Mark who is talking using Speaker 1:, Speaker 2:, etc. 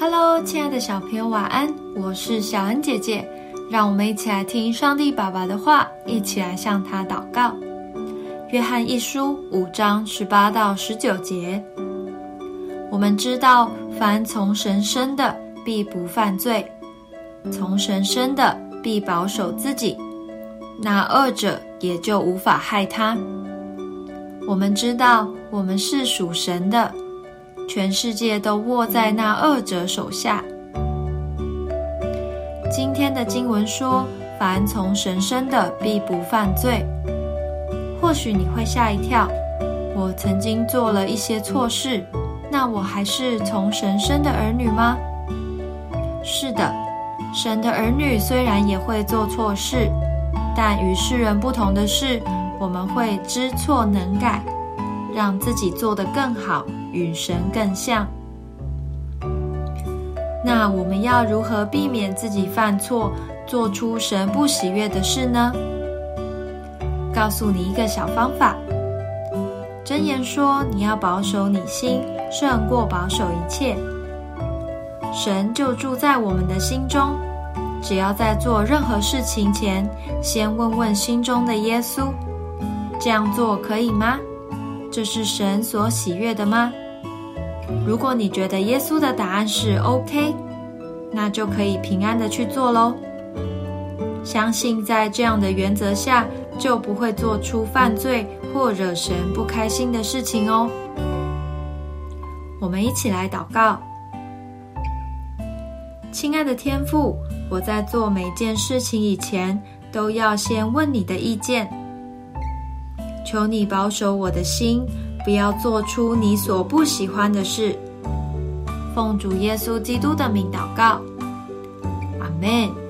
Speaker 1: Hello，亲爱的小朋友，晚安！我是小恩姐姐，让我们一起来听上帝爸爸的话，一起来向他祷告。约翰一书五章十八到十九节，我们知道，凡从神生的，必不犯罪；从神生的，必保守自己，那恶者也就无法害他。我们知道，我们是属神的。全世界都握在那二者手下。今天的经文说：“凡从神生的，必不犯罪。”或许你会吓一跳，我曾经做了一些错事，那我还是从神生的儿女吗？是的，神的儿女虽然也会做错事，但与世人不同的是，我们会知错能改。让自己做得更好，与神更像。那我们要如何避免自己犯错，做出神不喜悦的事呢？告诉你一个小方法。箴言说：“你要保守你心，胜过保守一切。”神就住在我们的心中。只要在做任何事情前，先问问心中的耶稣，这样做可以吗？这是神所喜悦的吗？如果你觉得耶稣的答案是 OK，那就可以平安的去做喽。相信在这样的原则下，就不会做出犯罪或惹神不开心的事情哦。我们一起来祷告，亲爱的天父，我在做每件事情以前，都要先问你的意见。求你保守我的心，不要做出你所不喜欢的事。奉主耶稣基督的名祷告，阿门。